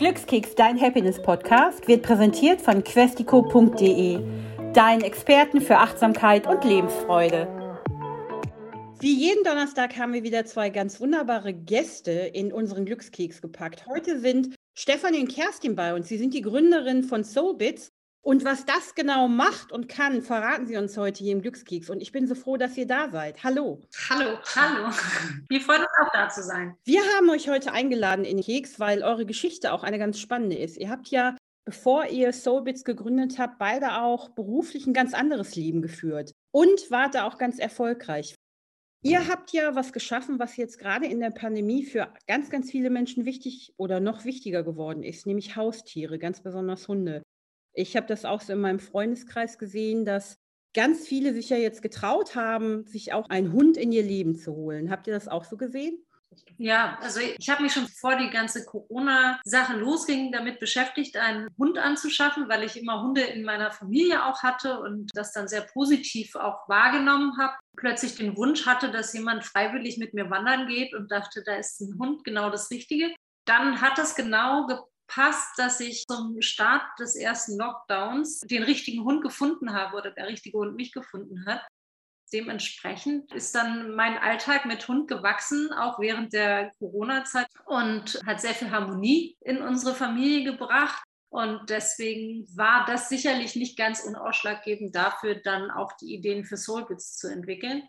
Glückskeks, dein Happiness-Podcast, wird präsentiert von questico.de, deinen Experten für Achtsamkeit und Lebensfreude. Wie jeden Donnerstag haben wir wieder zwei ganz wunderbare Gäste in unseren Glückskeks gepackt. Heute sind Stefanie und Kerstin bei uns. Sie sind die Gründerin von Soulbits und was das genau macht und kann, verraten Sie uns heute hier im Glückskeks. Und ich bin so froh, dass ihr da seid. Hallo. Hallo, hallo. Wir freuen uns auch da zu sein. Wir haben euch heute eingeladen in den Keks, weil eure Geschichte auch eine ganz spannende ist. Ihr habt ja, bevor ihr Soulbits gegründet habt, beide auch beruflich ein ganz anderes Leben geführt und wart da auch ganz erfolgreich. Ihr habt ja was geschaffen, was jetzt gerade in der Pandemie für ganz, ganz viele Menschen wichtig oder noch wichtiger geworden ist, nämlich Haustiere, ganz besonders Hunde. Ich habe das auch so in meinem Freundeskreis gesehen, dass ganz viele sich ja jetzt getraut haben, sich auch einen Hund in ihr Leben zu holen. Habt ihr das auch so gesehen? Ja, also ich habe mich schon bevor die ganze Corona-Sache losging, damit beschäftigt, einen Hund anzuschaffen, weil ich immer Hunde in meiner Familie auch hatte und das dann sehr positiv auch wahrgenommen habe. Plötzlich den Wunsch hatte, dass jemand freiwillig mit mir wandern geht und dachte, da ist ein Hund genau das Richtige. Dann hat das genau passt, dass ich zum Start des ersten Lockdowns den richtigen Hund gefunden habe oder der richtige Hund mich gefunden hat. Dementsprechend ist dann mein Alltag mit Hund gewachsen, auch während der Corona-Zeit und hat sehr viel Harmonie in unsere Familie gebracht. Und deswegen war das sicherlich nicht ganz unausschlaggebend dafür, dann auch die Ideen für Soulbits zu entwickeln.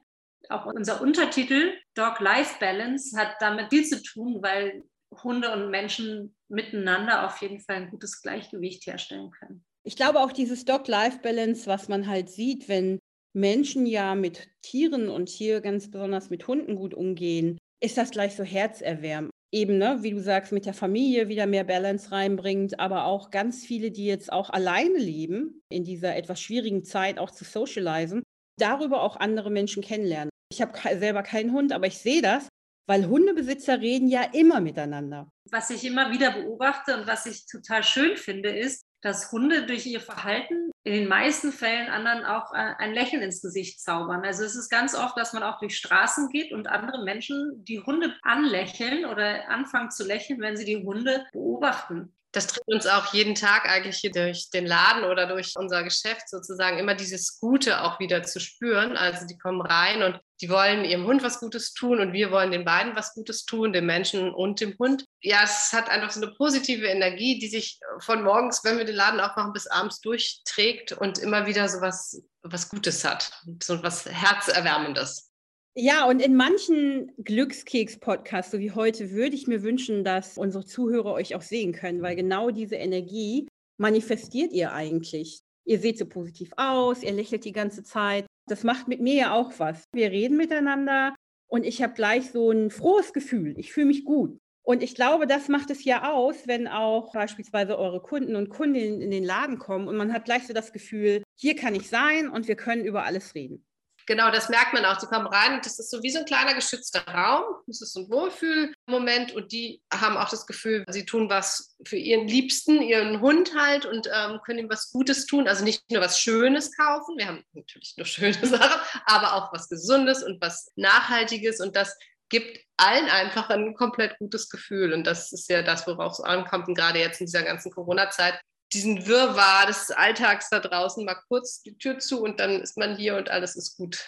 Auch unser Untertitel Dog-Life Balance hat damit viel zu tun, weil Hunde und Menschen miteinander auf jeden Fall ein gutes Gleichgewicht herstellen können. Ich glaube auch dieses Dog-Life-Balance, was man halt sieht, wenn Menschen ja mit Tieren und hier ganz besonders mit Hunden gut umgehen, ist das gleich so herzerwärmend. Eben, ne, wie du sagst, mit der Familie wieder mehr Balance reinbringt, aber auch ganz viele, die jetzt auch alleine leben, in dieser etwas schwierigen Zeit auch zu socialisen, darüber auch andere Menschen kennenlernen. Ich habe selber keinen Hund, aber ich sehe das, weil Hundebesitzer reden ja immer miteinander. Was ich immer wieder beobachte und was ich total schön finde, ist, dass Hunde durch ihr Verhalten in den meisten Fällen anderen auch äh, ein Lächeln ins Gesicht zaubern. Also es ist ganz oft, dass man auch durch Straßen geht und andere Menschen die Hunde anlächeln oder anfangen zu lächeln, wenn sie die Hunde beobachten das trifft uns auch jeden Tag eigentlich hier durch den Laden oder durch unser Geschäft sozusagen immer dieses Gute auch wieder zu spüren. Also die kommen rein und die wollen ihrem Hund was Gutes tun und wir wollen den beiden was Gutes tun, dem Menschen und dem Hund. Ja, es hat einfach so eine positive Energie, die sich von morgens, wenn wir den Laden aufmachen, bis abends durchträgt und immer wieder so was, was Gutes hat, so was Herzerwärmendes. Ja, und in manchen Glückskeks-Podcasts, so wie heute, würde ich mir wünschen, dass unsere Zuhörer euch auch sehen können, weil genau diese Energie manifestiert ihr eigentlich. Ihr seht so positiv aus, ihr lächelt die ganze Zeit. Das macht mit mir ja auch was. Wir reden miteinander und ich habe gleich so ein frohes Gefühl. Ich fühle mich gut. Und ich glaube, das macht es ja aus, wenn auch beispielsweise eure Kunden und Kundinnen in den Laden kommen und man hat gleich so das Gefühl, hier kann ich sein und wir können über alles reden. Genau, das merkt man auch. Die kommen rein und das ist so wie so ein kleiner geschützter Raum. Das ist so ein Wohlfühlmoment und die haben auch das Gefühl, sie tun was für ihren Liebsten, ihren Hund halt und ähm, können ihm was Gutes tun. Also nicht nur was Schönes kaufen. Wir haben natürlich nur schöne Sachen, aber auch was Gesundes und was Nachhaltiges und das gibt allen einfach ein komplett gutes Gefühl. Und das ist ja das, worauf es ankommt. Und gerade jetzt in dieser ganzen Corona-Zeit diesen Wirrwarr des Alltags da draußen mal kurz die Tür zu und dann ist man hier und alles ist gut.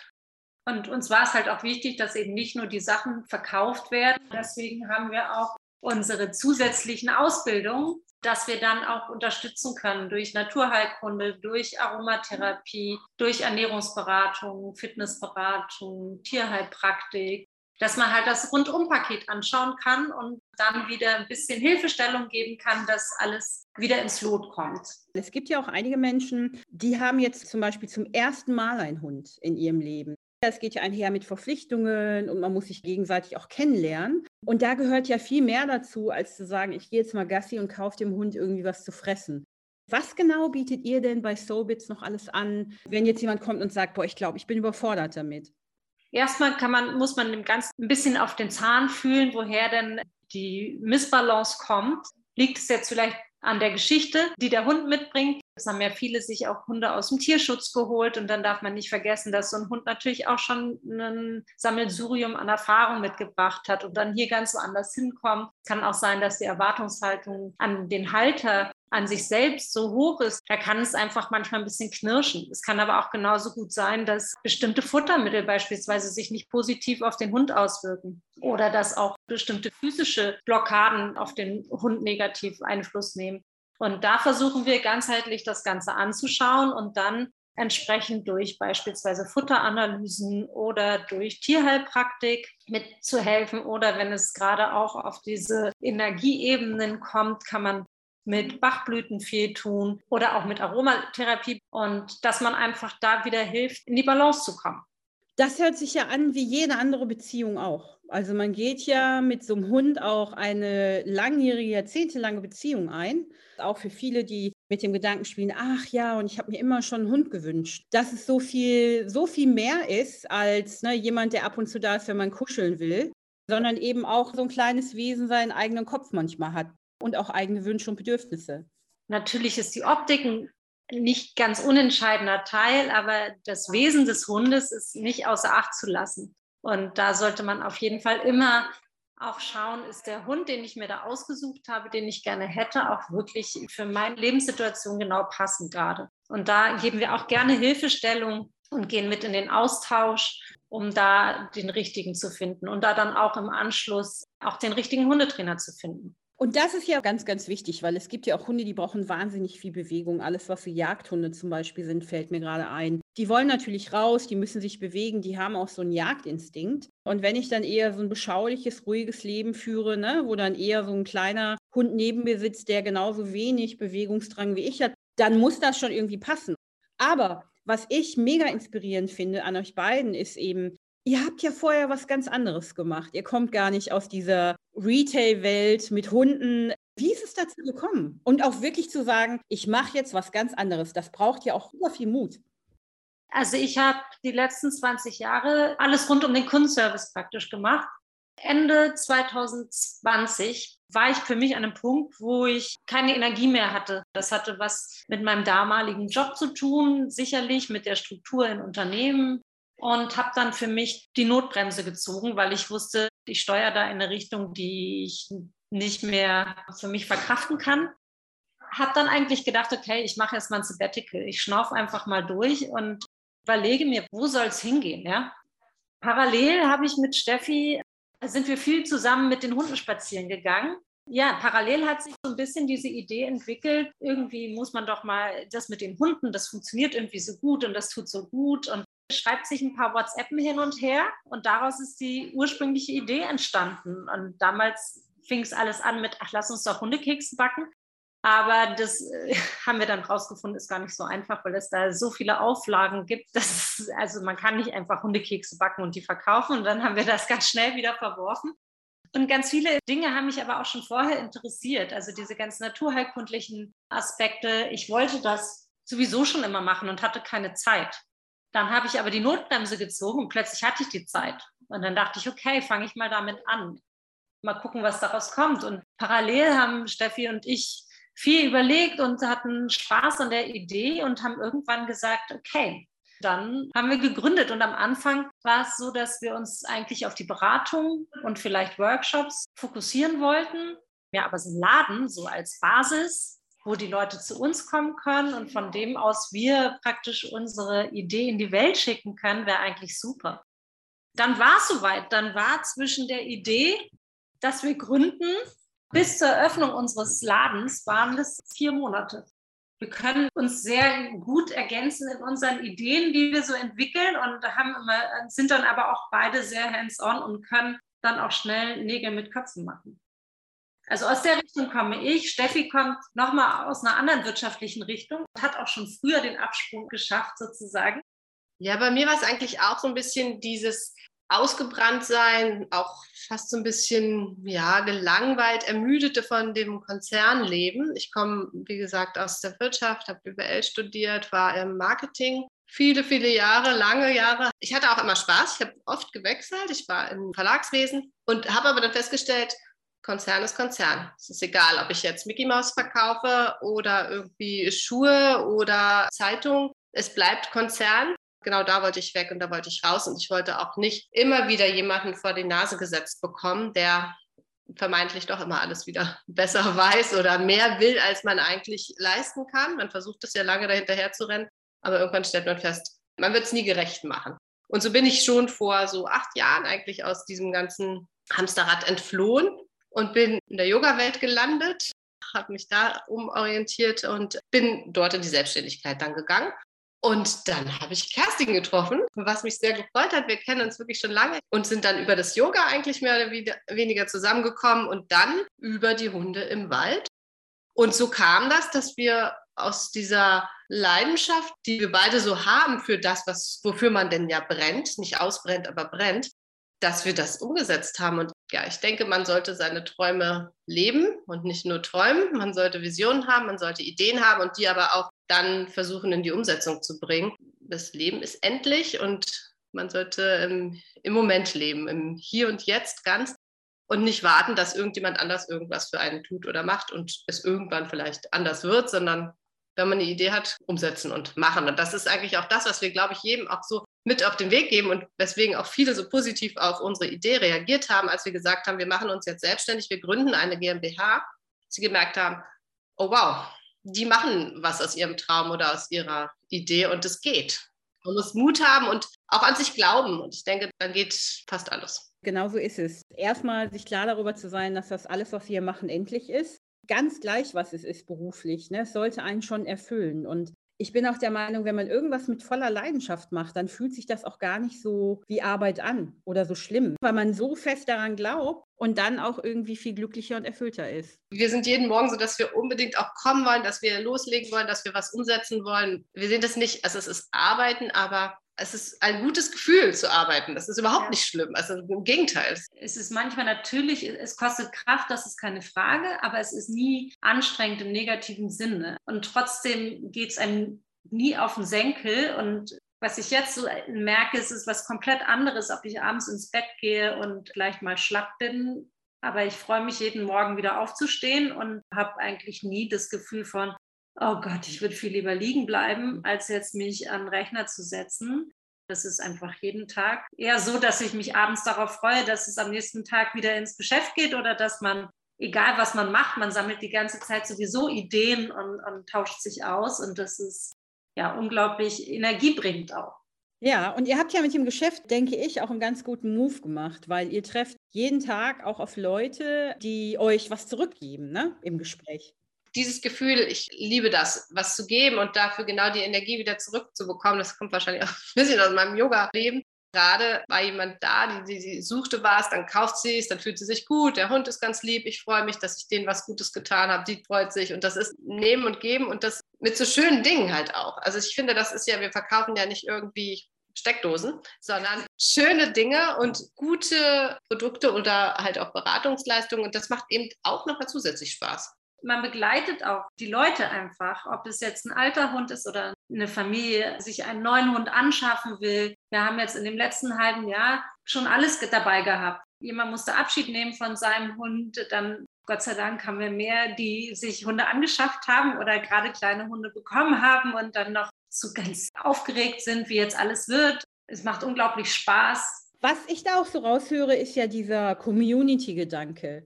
Und uns war es halt auch wichtig, dass eben nicht nur die Sachen verkauft werden. Deswegen haben wir auch unsere zusätzlichen Ausbildungen, dass wir dann auch unterstützen können durch Naturheilkunde, durch Aromatherapie, durch Ernährungsberatung, Fitnessberatung, Tierheilpraktik, dass man halt das Rundumpaket anschauen kann und dann wieder ein bisschen Hilfestellung geben kann, dass alles wieder ins Lot kommt. Es gibt ja auch einige Menschen, die haben jetzt zum Beispiel zum ersten Mal einen Hund in ihrem Leben. Es geht ja einher mit Verpflichtungen und man muss sich gegenseitig auch kennenlernen. Und da gehört ja viel mehr dazu, als zu sagen, ich gehe jetzt mal Gassi und kaufe dem Hund irgendwie was zu fressen. Was genau bietet ihr denn bei Soulbits noch alles an, wenn jetzt jemand kommt und sagt, boah, ich glaube, ich bin überfordert damit? Erstmal kann man, muss man dem Ganzen ein bisschen auf den Zahn fühlen, woher denn die Missbalance kommt. Liegt es jetzt vielleicht an der Geschichte, die der Hund mitbringt? Es haben ja viele sich auch Hunde aus dem Tierschutz geholt und dann darf man nicht vergessen, dass so ein Hund natürlich auch schon ein Sammelsurium an Erfahrung mitgebracht hat und dann hier ganz woanders hinkommt. Es kann auch sein, dass die Erwartungshaltung an den Halter an sich selbst so hoch ist, da kann es einfach manchmal ein bisschen knirschen. Es kann aber auch genauso gut sein, dass bestimmte Futtermittel beispielsweise sich nicht positiv auf den Hund auswirken oder dass auch bestimmte physische Blockaden auf den Hund negativ Einfluss nehmen. Und da versuchen wir ganzheitlich das Ganze anzuschauen und dann entsprechend durch beispielsweise Futteranalysen oder durch Tierheilpraktik mitzuhelfen oder wenn es gerade auch auf diese Energieebenen kommt, kann man mit Bachblüten viel tun oder auch mit Aromatherapie und dass man einfach da wieder hilft, in die Balance zu kommen. Das hört sich ja an wie jede andere Beziehung auch. Also man geht ja mit so einem Hund auch eine langjährige, jahrzehntelange Beziehung ein. Auch für viele, die mit dem Gedanken spielen, ach ja, und ich habe mir immer schon einen Hund gewünscht. Dass es so viel, so viel mehr ist als ne, jemand, der ab und zu da ist, wenn man kuscheln will, sondern eben auch so ein kleines Wesen seinen eigenen Kopf manchmal hat und auch eigene Wünsche und Bedürfnisse. Natürlich ist die Optik ein nicht ganz unentscheidender Teil, aber das Wesen des Hundes ist nicht außer Acht zu lassen. Und da sollte man auf jeden Fall immer auch schauen, ist der Hund, den ich mir da ausgesucht habe, den ich gerne hätte, auch wirklich für meine Lebenssituation genau passend gerade. Und da geben wir auch gerne Hilfestellung und gehen mit in den Austausch, um da den richtigen zu finden und da dann auch im Anschluss auch den richtigen Hundetrainer zu finden. Und das ist ja ganz, ganz wichtig, weil es gibt ja auch Hunde, die brauchen wahnsinnig viel Bewegung. Alles, was so Jagdhunde zum Beispiel sind, fällt mir gerade ein. Die wollen natürlich raus, die müssen sich bewegen, die haben auch so einen Jagdinstinkt. Und wenn ich dann eher so ein beschauliches, ruhiges Leben führe, ne, wo dann eher so ein kleiner Hund neben mir sitzt, der genauso wenig Bewegungsdrang wie ich hat, dann muss das schon irgendwie passen. Aber was ich mega inspirierend finde an euch beiden, ist eben, ihr habt ja vorher was ganz anderes gemacht. Ihr kommt gar nicht aus dieser Retail-Welt mit Hunden. Wie ist es dazu gekommen? Und auch wirklich zu sagen, ich mache jetzt was ganz anderes. Das braucht ja auch super viel Mut. Also ich habe die letzten 20 Jahre alles rund um den Kundenservice praktisch gemacht. Ende 2020 war ich für mich an einem Punkt, wo ich keine Energie mehr hatte. Das hatte was mit meinem damaligen Job zu tun, sicherlich mit der Struktur in Unternehmen, und habe dann für mich die Notbremse gezogen, weil ich wusste, ich steuere da in eine Richtung, die ich nicht mehr für mich verkraften kann. Habe dann eigentlich gedacht, okay, ich mache erst mal ein Sabbatical. Ich schnaufe einfach mal durch und überlege mir, wo soll es hingehen. Ja? Parallel habe ich mit Steffi, sind wir viel zusammen mit den Hunden spazieren gegangen. Ja, parallel hat sich so ein bisschen diese Idee entwickelt, irgendwie muss man doch mal das mit den Hunden, das funktioniert irgendwie so gut und das tut so gut. Und schreibt sich ein paar WhatsAppen hin und her und daraus ist die ursprüngliche Idee entstanden. Und damals fing es alles an mit, ach, lass uns doch Hundekekse backen. Aber das äh, haben wir dann rausgefunden, ist gar nicht so einfach, weil es da so viele Auflagen gibt, dass also man kann nicht einfach Hundekekse backen und die verkaufen. Und dann haben wir das ganz schnell wieder verworfen. Und ganz viele Dinge haben mich aber auch schon vorher interessiert. Also diese ganz naturheilkundlichen Aspekte. Ich wollte das sowieso schon immer machen und hatte keine Zeit. Dann habe ich aber die Notbremse gezogen und plötzlich hatte ich die Zeit. Und dann dachte ich, okay, fange ich mal damit an. Mal gucken, was daraus kommt. Und parallel haben Steffi und ich viel überlegt und hatten Spaß an der Idee und haben irgendwann gesagt, okay, dann haben wir gegründet. Und am Anfang war es so, dass wir uns eigentlich auf die Beratung und vielleicht Workshops fokussieren wollten. Ja, aber so ein Laden so als Basis wo die Leute zu uns kommen können und von dem aus wir praktisch unsere Idee in die Welt schicken können, wäre eigentlich super. Dann war es soweit. Dann war zwischen der Idee, dass wir gründen, bis zur Eröffnung unseres Ladens waren es vier Monate. Wir können uns sehr gut ergänzen in unseren Ideen, die wir so entwickeln und haben immer, sind dann aber auch beide sehr hands-on und können dann auch schnell Nägel mit Köpfen machen. Also aus der Richtung komme ich. Steffi kommt nochmal aus einer anderen wirtschaftlichen Richtung, hat auch schon früher den Absprung geschafft sozusagen. Ja, bei mir war es eigentlich auch so ein bisschen dieses ausgebrannt sein, auch fast so ein bisschen ja gelangweilt, ermüdete von dem Konzernleben. Ich komme, wie gesagt, aus der Wirtschaft, habe BWL studiert, war im Marketing viele, viele Jahre, lange Jahre. Ich hatte auch immer Spaß. Ich habe oft gewechselt. Ich war im Verlagswesen und habe aber dann festgestellt, Konzern ist Konzern. Es ist egal, ob ich jetzt Mickey Mouse verkaufe oder irgendwie Schuhe oder Zeitung. Es bleibt Konzern. Genau da wollte ich weg und da wollte ich raus. Und ich wollte auch nicht immer wieder jemanden vor die Nase gesetzt bekommen, der vermeintlich doch immer alles wieder besser weiß oder mehr will, als man eigentlich leisten kann. Man versucht es ja lange dahinterher zu rennen, aber irgendwann stellt man fest, man wird es nie gerecht machen. Und so bin ich schon vor so acht Jahren eigentlich aus diesem ganzen Hamsterrad entflohen und bin in der Yoga-Welt gelandet, habe mich da umorientiert und bin dort in die Selbstständigkeit dann gegangen und dann habe ich Kerstin getroffen, was mich sehr gefreut hat. Wir kennen uns wirklich schon lange und sind dann über das Yoga eigentlich mehr oder weniger zusammengekommen und dann über die Hunde im Wald. Und so kam das, dass wir aus dieser Leidenschaft, die wir beide so haben für das, was, wofür man denn ja brennt, nicht ausbrennt, aber brennt, dass wir das umgesetzt haben. Und ja, ich denke, man sollte seine Träume leben und nicht nur träumen. Man sollte Visionen haben, man sollte Ideen haben und die aber auch dann versuchen in die Umsetzung zu bringen. Das Leben ist endlich und man sollte im, im Moment leben, im Hier und Jetzt ganz und nicht warten, dass irgendjemand anders irgendwas für einen tut oder macht und es irgendwann vielleicht anders wird, sondern wenn man eine Idee hat, umsetzen und machen. Und das ist eigentlich auch das, was wir, glaube ich, jedem auch so mit auf den Weg geben und weswegen auch viele so positiv auf unsere Idee reagiert haben, als wir gesagt haben, wir machen uns jetzt selbstständig, wir gründen eine GmbH. Sie gemerkt haben, oh wow, die machen was aus ihrem Traum oder aus ihrer Idee und es geht. Man muss Mut haben und auch an sich glauben. Und ich denke, dann geht fast alles. Genau so ist es. Erstmal sich klar darüber zu sein, dass das alles, was wir machen, endlich ist. Ganz gleich, was es ist beruflich. Ne? Es sollte einen schon erfüllen. Und ich bin auch der Meinung, wenn man irgendwas mit voller Leidenschaft macht, dann fühlt sich das auch gar nicht so wie Arbeit an oder so schlimm, weil man so fest daran glaubt und dann auch irgendwie viel glücklicher und erfüllter ist. Wir sind jeden Morgen so, dass wir unbedingt auch kommen wollen, dass wir loslegen wollen, dass wir was umsetzen wollen. Wir sehen das nicht, also es ist Arbeiten, aber es ist ein gutes Gefühl zu arbeiten. Das ist überhaupt ja. nicht schlimm. Also im Gegenteil. Es ist manchmal natürlich, es kostet Kraft, das ist keine Frage, aber es ist nie anstrengend im negativen Sinne. Und trotzdem geht es einem nie auf den Senkel. Und was ich jetzt so merke, ist es was komplett anderes, ob ich abends ins Bett gehe und gleich mal schlapp bin. Aber ich freue mich jeden Morgen wieder aufzustehen und habe eigentlich nie das Gefühl von, oh Gott, ich würde viel lieber liegen bleiben, als jetzt mich an den Rechner zu setzen. Das ist einfach jeden Tag eher so, dass ich mich abends darauf freue, dass es am nächsten Tag wieder ins Geschäft geht oder dass man, egal was man macht, man sammelt die ganze Zeit sowieso Ideen und, und tauscht sich aus. Und das ist ja unglaublich energiebringend auch. Ja, und ihr habt ja mit dem Geschäft, denke ich, auch einen ganz guten Move gemacht, weil ihr trefft jeden Tag auch auf Leute, die euch was zurückgeben ne, im Gespräch dieses Gefühl, ich liebe das, was zu geben und dafür genau die Energie wieder zurückzubekommen, das kommt wahrscheinlich auch ein bisschen aus meinem Yoga-Leben. Gerade war jemand da, die, die, suchte was, dann kauft sie es, dann fühlt sie sich gut, der Hund ist ganz lieb, ich freue mich, dass ich denen was Gutes getan habe, die freut sich und das ist Nehmen und Geben und das mit so schönen Dingen halt auch. Also ich finde, das ist ja, wir verkaufen ja nicht irgendwie Steckdosen, sondern schöne Dinge und gute Produkte oder halt auch Beratungsleistungen. Und das macht eben auch noch mal zusätzlich Spaß man begleitet auch die Leute einfach, ob es jetzt ein alter Hund ist oder eine Familie sich einen neuen Hund anschaffen will. Wir haben jetzt in dem letzten halben Jahr schon alles dabei gehabt. Jemand musste Abschied nehmen von seinem Hund, dann Gott sei Dank haben wir mehr, die sich Hunde angeschafft haben oder gerade kleine Hunde bekommen haben und dann noch so ganz aufgeregt sind, wie jetzt alles wird. Es macht unglaublich Spaß. Was ich da auch so raushöre, ist ja dieser Community-Gedanke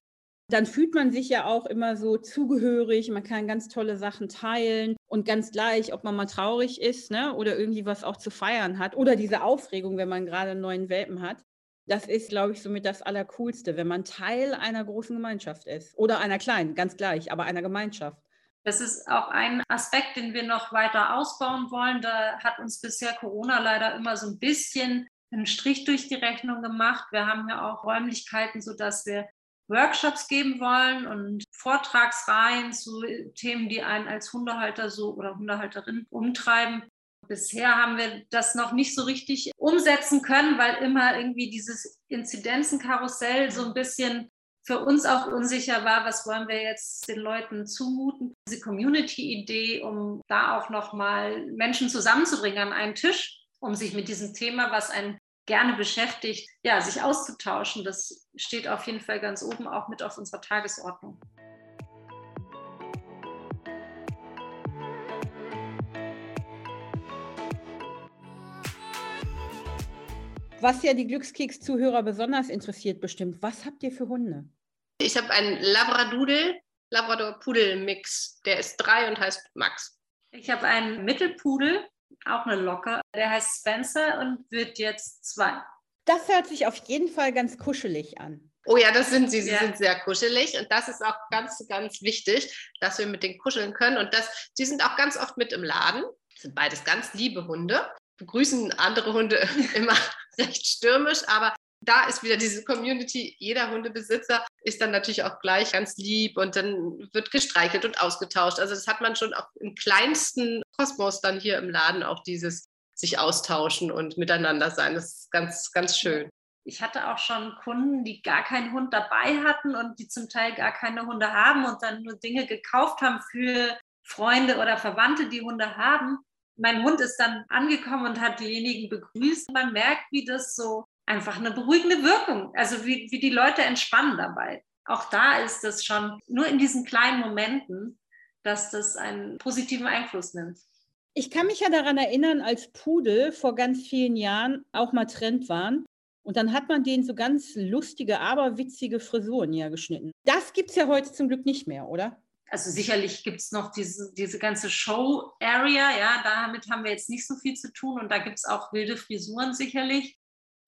dann fühlt man sich ja auch immer so zugehörig, man kann ganz tolle Sachen teilen und ganz gleich, ob man mal traurig ist ne, oder irgendwie was auch zu feiern hat oder diese Aufregung, wenn man gerade einen neuen Welpen hat. Das ist, glaube ich, somit das Allercoolste, wenn man Teil einer großen Gemeinschaft ist oder einer kleinen, ganz gleich, aber einer Gemeinschaft. Das ist auch ein Aspekt, den wir noch weiter ausbauen wollen. Da hat uns bisher Corona leider immer so ein bisschen einen Strich durch die Rechnung gemacht. Wir haben ja auch Räumlichkeiten, sodass wir Workshops geben wollen und Vortragsreihen zu Themen, die einen als Hundehalter so oder Hundehalterin umtreiben. Bisher haben wir das noch nicht so richtig umsetzen können, weil immer irgendwie dieses Inzidenzenkarussell so ein bisschen für uns auch unsicher war, was wollen wir jetzt den Leuten zumuten. Diese Community-Idee, um da auch nochmal Menschen zusammenzubringen an einen Tisch, um sich mit diesem Thema, was ein gerne beschäftigt, ja, sich auszutauschen. Das steht auf jeden Fall ganz oben auch mit auf unserer Tagesordnung. Was ja die Glückskeks-Zuhörer besonders interessiert, bestimmt. Was habt ihr für Hunde? Ich habe einen Labradoodle, Labrador-Pudel-Mix. Der ist drei und heißt Max. Ich habe einen Mittelpudel, auch eine Locke. Der heißt Spencer und wird jetzt zwei. Das hört sich auf jeden Fall ganz kuschelig an. Oh ja, das sind sie. Sie ja. sind sehr kuschelig. Und das ist auch ganz, ganz wichtig, dass wir mit denen kuscheln können. Und das, die sind auch ganz oft mit im Laden. Das sind beides ganz liebe Hunde. Begrüßen andere Hunde immer recht stürmisch, aber da ist wieder diese Community, jeder Hundebesitzer ist dann natürlich auch gleich ganz lieb und dann wird gestreichelt und ausgetauscht. Also das hat man schon auch im kleinsten Kosmos dann hier im Laden auch dieses sich austauschen und miteinander sein. Das ist ganz, ganz schön. Ich hatte auch schon Kunden, die gar keinen Hund dabei hatten und die zum Teil gar keine Hunde haben und dann nur Dinge gekauft haben für Freunde oder Verwandte, die Hunde haben. Mein Hund ist dann angekommen und hat diejenigen begrüßt. Man merkt, wie das so einfach eine beruhigende Wirkung, also wie, wie die Leute entspannen dabei. Auch da ist das schon nur in diesen kleinen Momenten, dass das einen positiven Einfluss nimmt. Ich kann mich ja daran erinnern, als Pudel vor ganz vielen Jahren auch mal Trend waren. Und dann hat man denen so ganz lustige, aber witzige Frisuren ja geschnitten. Das gibt es ja heute zum Glück nicht mehr, oder? also sicherlich gibt es noch diese, diese ganze Show-Area, ja, damit haben wir jetzt nicht so viel zu tun und da gibt es auch wilde Frisuren sicherlich.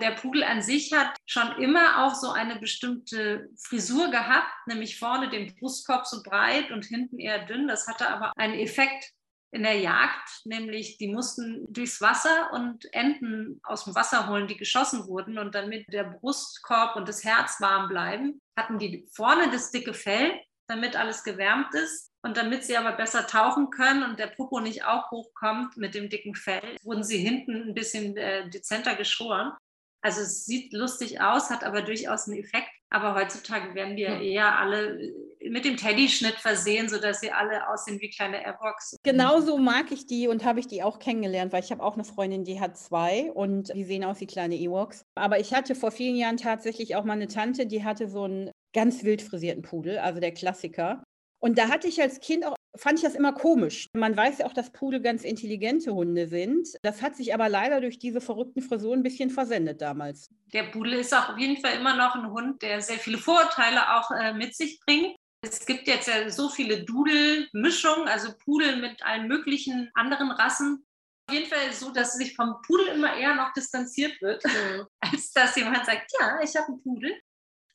Der Pudel an sich hat schon immer auch so eine bestimmte Frisur gehabt, nämlich vorne den Brustkorb so breit und hinten eher dünn. Das hatte aber einen Effekt in der Jagd, nämlich die mussten durchs Wasser und Enten aus dem Wasser holen, die geschossen wurden. Und damit der Brustkorb und das Herz warm bleiben, hatten die vorne das dicke Fell damit alles gewärmt ist. Und damit sie aber besser tauchen können und der Popo nicht auch hochkommt mit dem dicken Fell, wurden sie hinten ein bisschen äh, dezenter geschoren. Also es sieht lustig aus, hat aber durchaus einen Effekt. Aber heutzutage werden ja eher alle äh, mit dem Teddy-Schnitt versehen, sodass sie alle aussehen wie kleine Airbox. Genauso mag ich die und habe ich die auch kennengelernt, weil ich habe auch eine Freundin, die hat zwei und die sehen aus wie kleine Ewoks. Aber ich hatte vor vielen Jahren tatsächlich auch mal eine Tante, die hatte so einen ganz wild frisierten Pudel, also der Klassiker. Und da hatte ich als Kind auch, fand ich das immer komisch. Man weiß ja auch, dass Pudel ganz intelligente Hunde sind. Das hat sich aber leider durch diese verrückten Frisuren ein bisschen versendet damals. Der Pudel ist auch auf jeden Fall immer noch ein Hund, der sehr viele Vorurteile auch äh, mit sich bringt. Es gibt jetzt ja so viele Dudel-Mischungen, also Pudel mit allen möglichen anderen Rassen. Auf jeden Fall so, dass sich vom Pudel immer eher noch distanziert wird, mhm. als dass jemand sagt, ja, ich habe einen Pudel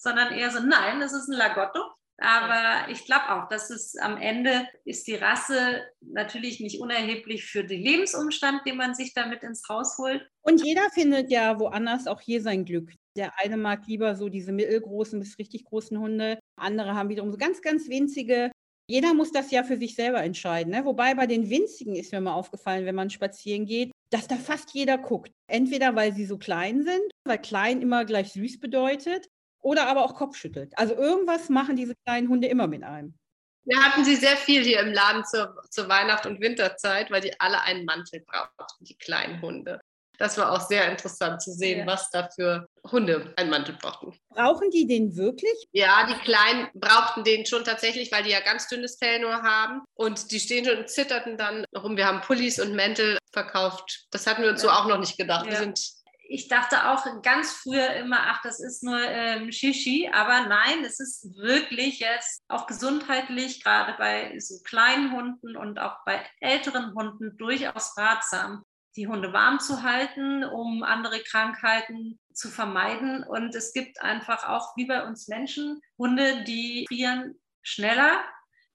sondern eher so, nein, das ist ein Lagotto. Aber ich glaube auch, dass es am Ende ist die Rasse natürlich nicht unerheblich für den Lebensumstand, den man sich damit ins Haus holt. Und jeder findet ja woanders auch hier sein Glück. Der eine mag lieber so diese mittelgroßen bis richtig großen Hunde. Andere haben wiederum so ganz, ganz winzige. Jeder muss das ja für sich selber entscheiden. Ne? Wobei bei den winzigen ist mir mal aufgefallen, wenn man spazieren geht, dass da fast jeder guckt. Entweder weil sie so klein sind, weil klein immer gleich süß bedeutet, oder aber auch Kopfschüttelt. Also irgendwas machen diese kleinen Hunde immer mit einem. Wir hatten sie sehr viel hier im Laden zur, zur Weihnacht- und Winterzeit, weil die alle einen Mantel brauchten, die kleinen Hunde. Das war auch sehr interessant zu sehen, ja. was da für Hunde einen Mantel brauchten. Brauchen die den wirklich? Ja, die Kleinen brauchten den schon tatsächlich, weil die ja ganz dünnes Fell nur haben. Und die stehen schon und zitterten dann rum. Wir haben Pullis und Mäntel verkauft. Das hatten wir uns ja. so auch noch nicht gedacht. Ja. Wir sind ich dachte auch ganz früher immer, ach, das ist nur ähm, Shishi, aber nein, es ist wirklich jetzt auch gesundheitlich, gerade bei so kleinen Hunden und auch bei älteren Hunden durchaus ratsam, die Hunde warm zu halten, um andere Krankheiten zu vermeiden. Und es gibt einfach auch, wie bei uns Menschen, Hunde, die frieren schneller.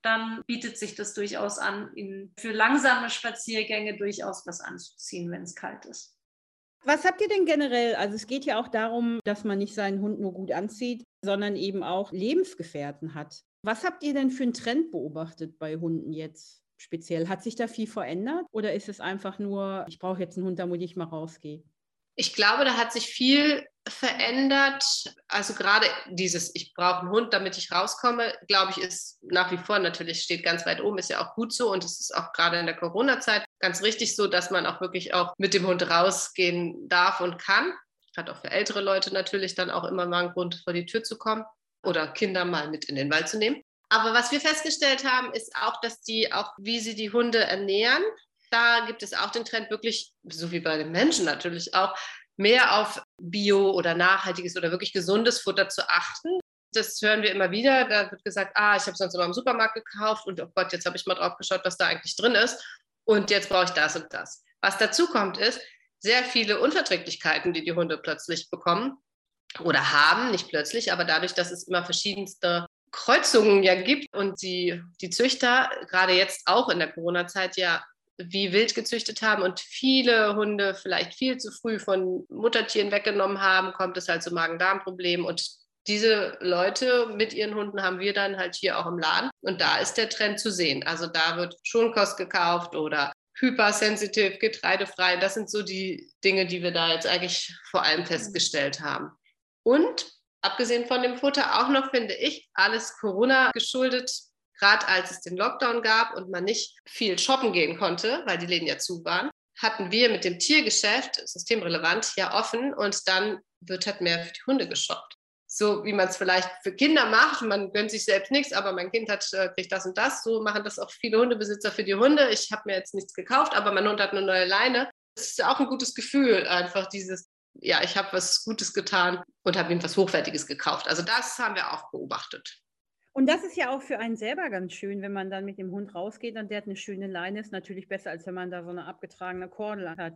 Dann bietet sich das durchaus an, ihnen für langsame Spaziergänge durchaus was anzuziehen, wenn es kalt ist. Was habt ihr denn generell? Also es geht ja auch darum, dass man nicht seinen Hund nur gut anzieht, sondern eben auch Lebensgefährten hat. Was habt ihr denn für einen Trend beobachtet bei Hunden jetzt speziell? Hat sich da viel verändert oder ist es einfach nur, ich brauche jetzt einen Hund, damit ich mal rausgehe? Ich glaube, da hat sich viel verändert. Also gerade dieses, ich brauche einen Hund, damit ich rauskomme, glaube ich, ist nach wie vor natürlich, steht ganz weit oben, ist ja auch gut so und es ist auch gerade in der Corona-Zeit ganz richtig so, dass man auch wirklich auch mit dem Hund rausgehen darf und kann. Hat auch für ältere Leute natürlich dann auch immer mal einen Grund, vor die Tür zu kommen oder Kinder mal mit in den Wald zu nehmen. Aber was wir festgestellt haben, ist auch, dass die auch, wie sie die Hunde ernähren, da gibt es auch den Trend wirklich, so wie bei den Menschen natürlich auch, mehr auf Bio oder nachhaltiges oder wirklich gesundes Futter zu achten. Das hören wir immer wieder. Da wird gesagt, ah, ich habe sonst immer im Supermarkt gekauft und oh Gott, jetzt habe ich mal drauf geschaut, was da eigentlich drin ist. Und jetzt brauche ich das und das. Was dazu kommt, ist sehr viele Unverträglichkeiten, die die Hunde plötzlich bekommen oder haben, nicht plötzlich, aber dadurch, dass es immer verschiedenste Kreuzungen ja gibt und die, die Züchter gerade jetzt auch in der Corona-Zeit ja wie wild gezüchtet haben und viele Hunde vielleicht viel zu früh von Muttertieren weggenommen haben, kommt es halt zu Magen-Darm-Problemen. Und diese Leute mit ihren Hunden haben wir dann halt hier auch im Laden. Und da ist der Trend zu sehen. Also da wird Schonkost gekauft oder hypersensitiv, getreidefrei. Das sind so die Dinge, die wir da jetzt eigentlich vor allem festgestellt haben. Und abgesehen von dem Futter auch noch, finde ich, alles Corona geschuldet gerade als es den Lockdown gab und man nicht viel shoppen gehen konnte, weil die Läden ja zu waren, hatten wir mit dem Tiergeschäft, systemrelevant, ja offen und dann wird halt mehr für die Hunde geshoppt. So wie man es vielleicht für Kinder macht, man gönnt sich selbst nichts, aber mein Kind hat, äh, kriegt das und das. So machen das auch viele Hundebesitzer für die Hunde. Ich habe mir jetzt nichts gekauft, aber mein Hund hat eine neue Leine. Das ist auch ein gutes Gefühl, einfach dieses, ja, ich habe was Gutes getan und habe ihm was Hochwertiges gekauft. Also das haben wir auch beobachtet. Und das ist ja auch für einen selber ganz schön, wenn man dann mit dem Hund rausgeht und der hat eine schöne Leine, ist natürlich besser, als wenn man da so eine abgetragene Kordel hat.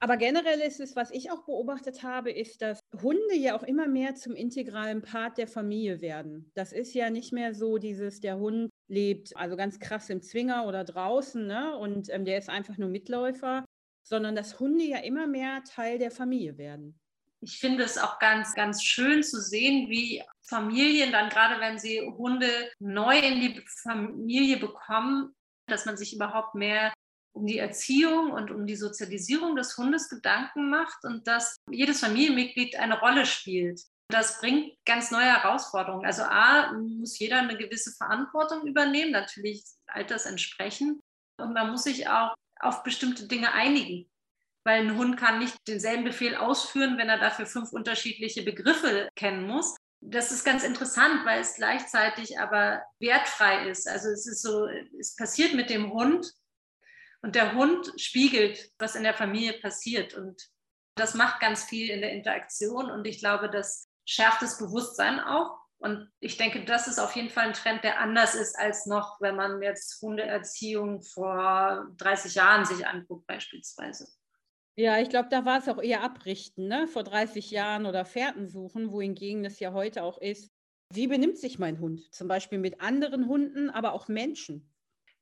Aber generell ist es, was ich auch beobachtet habe, ist, dass Hunde ja auch immer mehr zum integralen Part der Familie werden. Das ist ja nicht mehr so dieses, der Hund lebt also ganz krass im Zwinger oder draußen ne? und ähm, der ist einfach nur Mitläufer, sondern dass Hunde ja immer mehr Teil der Familie werden ich finde es auch ganz, ganz schön zu sehen, wie Familien dann, gerade wenn sie Hunde neu in die Familie bekommen, dass man sich überhaupt mehr um die Erziehung und um die Sozialisierung des Hundes Gedanken macht und dass jedes Familienmitglied eine Rolle spielt. Das bringt ganz neue Herausforderungen. Also A, muss jeder eine gewisse Verantwortung übernehmen, natürlich alters entsprechend. Und man muss sich auch auf bestimmte Dinge einigen weil ein Hund kann nicht denselben Befehl ausführen, wenn er dafür fünf unterschiedliche Begriffe kennen muss. Das ist ganz interessant, weil es gleichzeitig aber wertfrei ist. Also es ist so, es passiert mit dem Hund und der Hund spiegelt, was in der Familie passiert. Und das macht ganz viel in der Interaktion und ich glaube, das schärft das Bewusstsein auch. Und ich denke, das ist auf jeden Fall ein Trend, der anders ist als noch, wenn man jetzt Hundeerziehung vor 30 Jahren sich anguckt, beispielsweise. Ja, ich glaube, da war es auch eher abrichten, ne? Vor 30 Jahren oder Fährten suchen, wohingegen das ja heute auch ist. Wie benimmt sich mein Hund? Zum Beispiel mit anderen Hunden, aber auch Menschen.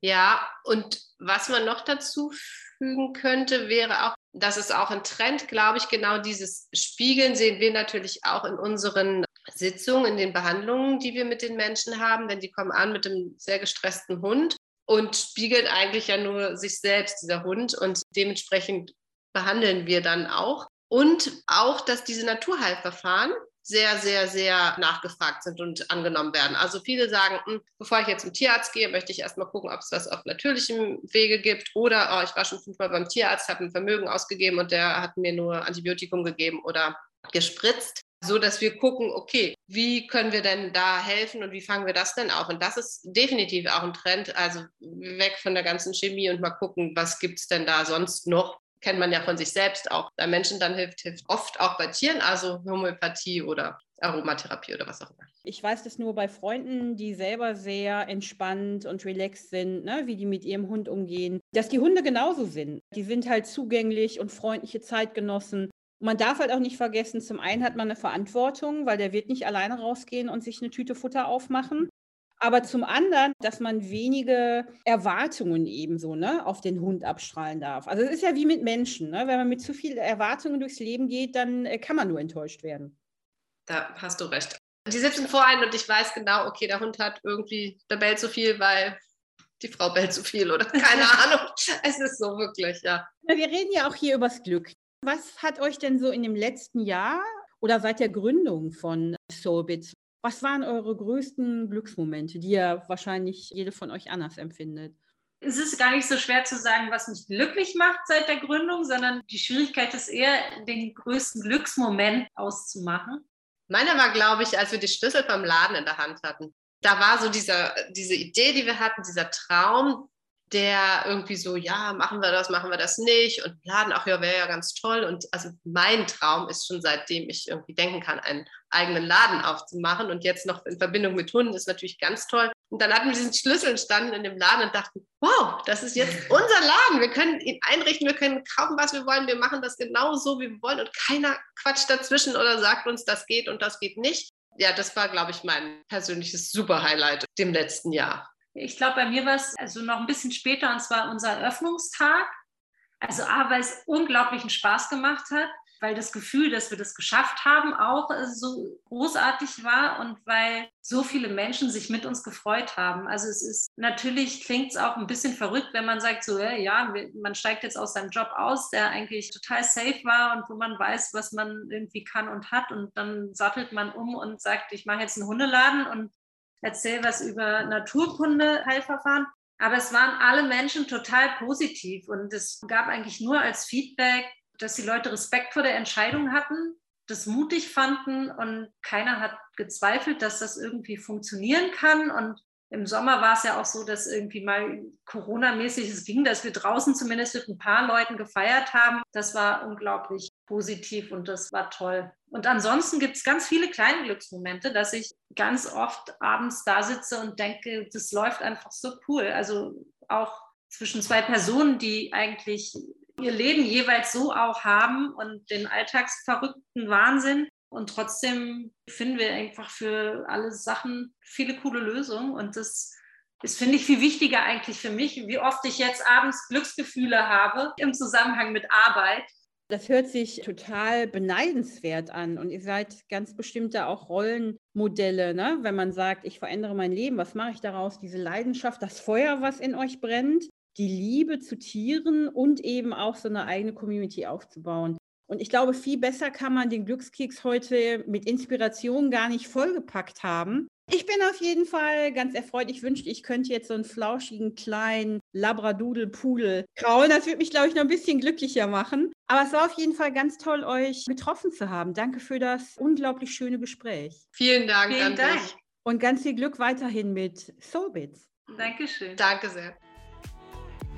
Ja, und was man noch dazu fügen könnte, wäre auch, das ist auch ein Trend, glaube ich, genau dieses Spiegeln sehen wir natürlich auch in unseren Sitzungen, in den Behandlungen, die wir mit den Menschen haben, denn die kommen an mit einem sehr gestressten Hund und spiegeln eigentlich ja nur sich selbst, dieser Hund. Und dementsprechend behandeln wir dann auch. Und auch, dass diese Naturheilverfahren sehr, sehr, sehr nachgefragt sind und angenommen werden. Also viele sagen, hm, bevor ich jetzt zum Tierarzt gehe, möchte ich erstmal gucken, ob es was auf natürlichem Wege gibt. Oder oh, ich war schon fünfmal beim Tierarzt, habe ein Vermögen ausgegeben und der hat mir nur Antibiotikum gegeben oder gespritzt. So dass wir gucken, okay, wie können wir denn da helfen und wie fangen wir das denn auf? Und das ist definitiv auch ein Trend. Also weg von der ganzen Chemie und mal gucken, was gibt es denn da sonst noch, kennt man ja von sich selbst auch. Bei Menschen dann hilft, hilft oft auch bei Tieren, also Homöopathie oder Aromatherapie oder was auch immer. Ich weiß das nur bei Freunden, die selber sehr entspannt und relaxed sind, ne, wie die mit ihrem Hund umgehen, dass die Hunde genauso sind. Die sind halt zugänglich und freundliche Zeitgenossen. Man darf halt auch nicht vergessen, zum einen hat man eine Verantwortung, weil der wird nicht alleine rausgehen und sich eine Tüte Futter aufmachen aber zum anderen, dass man wenige Erwartungen ebenso ne, auf den Hund abstrahlen darf. Also es ist ja wie mit Menschen. Ne? Wenn man mit zu vielen Erwartungen durchs Leben geht, dann äh, kann man nur enttäuscht werden. Da hast du recht. Die sitzen vor einem und ich weiß genau, okay, der Hund hat irgendwie, der bellt zu viel, weil die Frau bellt zu viel oder keine Ahnung. Es ist so wirklich, ja. Wir reden ja auch hier übers Glück. Was hat euch denn so in dem letzten Jahr oder seit der Gründung von Soulbits was waren eure größten Glücksmomente, die ja wahrscheinlich jede von euch anders empfindet? es ist gar nicht so schwer zu sagen, was mich glücklich macht seit der Gründung, sondern die Schwierigkeit ist eher, den größten Glücksmoment auszumachen. Meiner war, glaube ich, als wir die Schlüssel vom Laden in der Hand hatten. Da war so dieser, diese Idee, die wir hatten, dieser Traum, der irgendwie so, ja, machen wir das, machen wir das nicht und Laden, ach ja, wäre ja ganz toll. Und also mein Traum ist schon seitdem ich irgendwie denken kann, einen eigenen Laden aufzumachen und jetzt noch in Verbindung mit Hunden ist natürlich ganz toll. Und dann hatten wir diesen Schlüssel standen in dem Laden und dachten, wow, das ist jetzt unser Laden. Wir können ihn einrichten, wir können kaufen, was wir wollen. Wir machen das genau so, wie wir wollen und keiner quatscht dazwischen oder sagt uns, das geht und das geht nicht. Ja, das war, glaube ich, mein persönliches Super-Highlight dem letzten Jahr. Ich glaube, bei mir war es also noch ein bisschen später und zwar unser Eröffnungstag. Also A, weil es unglaublichen Spaß gemacht hat, weil das Gefühl, dass wir das geschafft haben, auch so großartig war und weil so viele Menschen sich mit uns gefreut haben. Also es ist natürlich klingt es auch ein bisschen verrückt, wenn man sagt so, ja, man steigt jetzt aus seinem Job aus, der eigentlich total safe war und wo man weiß, was man irgendwie kann und hat und dann sattelt man um und sagt, ich mache jetzt einen Hundeladen und erzähle was über Naturkunde, Heilverfahren. Aber es waren alle Menschen total positiv und es gab eigentlich nur als Feedback, dass die Leute Respekt vor der Entscheidung hatten, das mutig fanden und keiner hat gezweifelt, dass das irgendwie funktionieren kann. Und im Sommer war es ja auch so, dass irgendwie mal Corona-mäßig es ging, dass wir draußen zumindest mit ein paar Leuten gefeiert haben. Das war unglaublich positiv und das war toll. Und ansonsten gibt es ganz viele kleine Glücksmomente, dass ich ganz oft abends da sitze und denke, das läuft einfach so cool. Also auch zwischen zwei Personen, die eigentlich ihr Leben jeweils so auch haben und den alltagsverrückten Wahnsinn. Und trotzdem finden wir einfach für alle Sachen viele coole Lösungen. Und das ist, finde ich, viel wichtiger eigentlich für mich, wie oft ich jetzt abends Glücksgefühle habe im Zusammenhang mit Arbeit das hört sich total beneidenswert an und ihr seid ganz bestimmt da auch Rollenmodelle, ne? wenn man sagt, ich verändere mein Leben, was mache ich daraus? Diese Leidenschaft, das Feuer, was in euch brennt, die Liebe zu Tieren und eben auch so eine eigene Community aufzubauen. Und ich glaube, viel besser kann man den Glückskeks heute mit Inspiration gar nicht vollgepackt haben, ich bin auf jeden Fall ganz erfreut. Ich wünschte, ich könnte jetzt so einen flauschigen kleinen Labradudel-Pudel kraulen. Das würde mich, glaube ich, noch ein bisschen glücklicher machen. Aber es war auf jeden Fall ganz toll, euch getroffen zu haben. Danke für das unglaublich schöne Gespräch. Vielen Dank Vielen an Dank. dich. Und ganz viel Glück weiterhin mit Soulbits. Dankeschön. Danke sehr.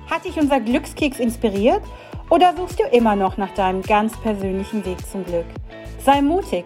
Hat dich unser Glückskeks inspiriert? Oder suchst du immer noch nach deinem ganz persönlichen Weg zum Glück? Sei mutig